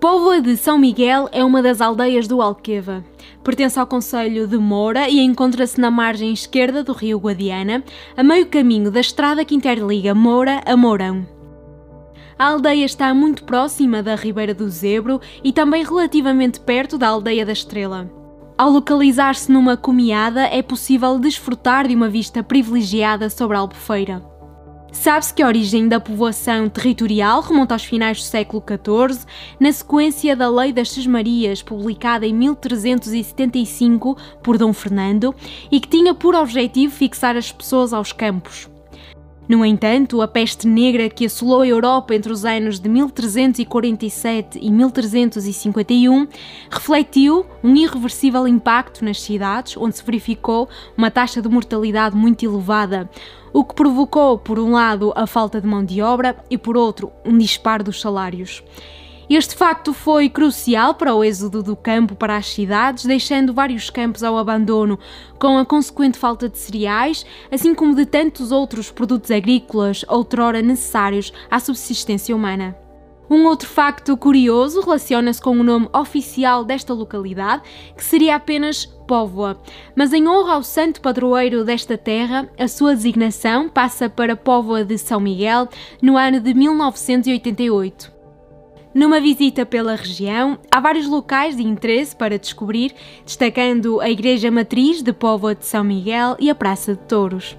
Póvoa de São Miguel é uma das aldeias do Alqueva. Pertence ao Conselho de Moura e encontra-se na margem esquerda do rio Guadiana, a meio caminho da estrada que interliga Moura a Mourão. A aldeia está muito próxima da Ribeira do Zebro e também relativamente perto da aldeia da Estrela. Ao localizar-se numa comiada, é possível desfrutar de uma vista privilegiada sobre a Albufeira. Sabe-se que a origem da povoação territorial remonta aos finais do século XIV, na sequência da Lei das Sesmarias, publicada em 1375 por Dom Fernando, e que tinha por objetivo fixar as pessoas aos campos. No entanto, a peste negra que assolou a Europa entre os anos de 1347 e 1351 refletiu um irreversível impacto nas cidades, onde se verificou uma taxa de mortalidade muito elevada, o que provocou, por um lado, a falta de mão de obra e, por outro, um disparo dos salários. Este facto foi crucial para o êxodo do campo para as cidades, deixando vários campos ao abandono, com a consequente falta de cereais, assim como de tantos outros produtos agrícolas outrora necessários à subsistência humana. Um outro facto curioso relaciona-se com o nome oficial desta localidade, que seria apenas Póvoa, mas em honra ao santo padroeiro desta terra, a sua designação passa para Póvoa de São Miguel no ano de 1988. Numa visita pela região, há vários locais de interesse para descobrir, destacando a Igreja Matriz de Póvoa de São Miguel e a Praça de Touros.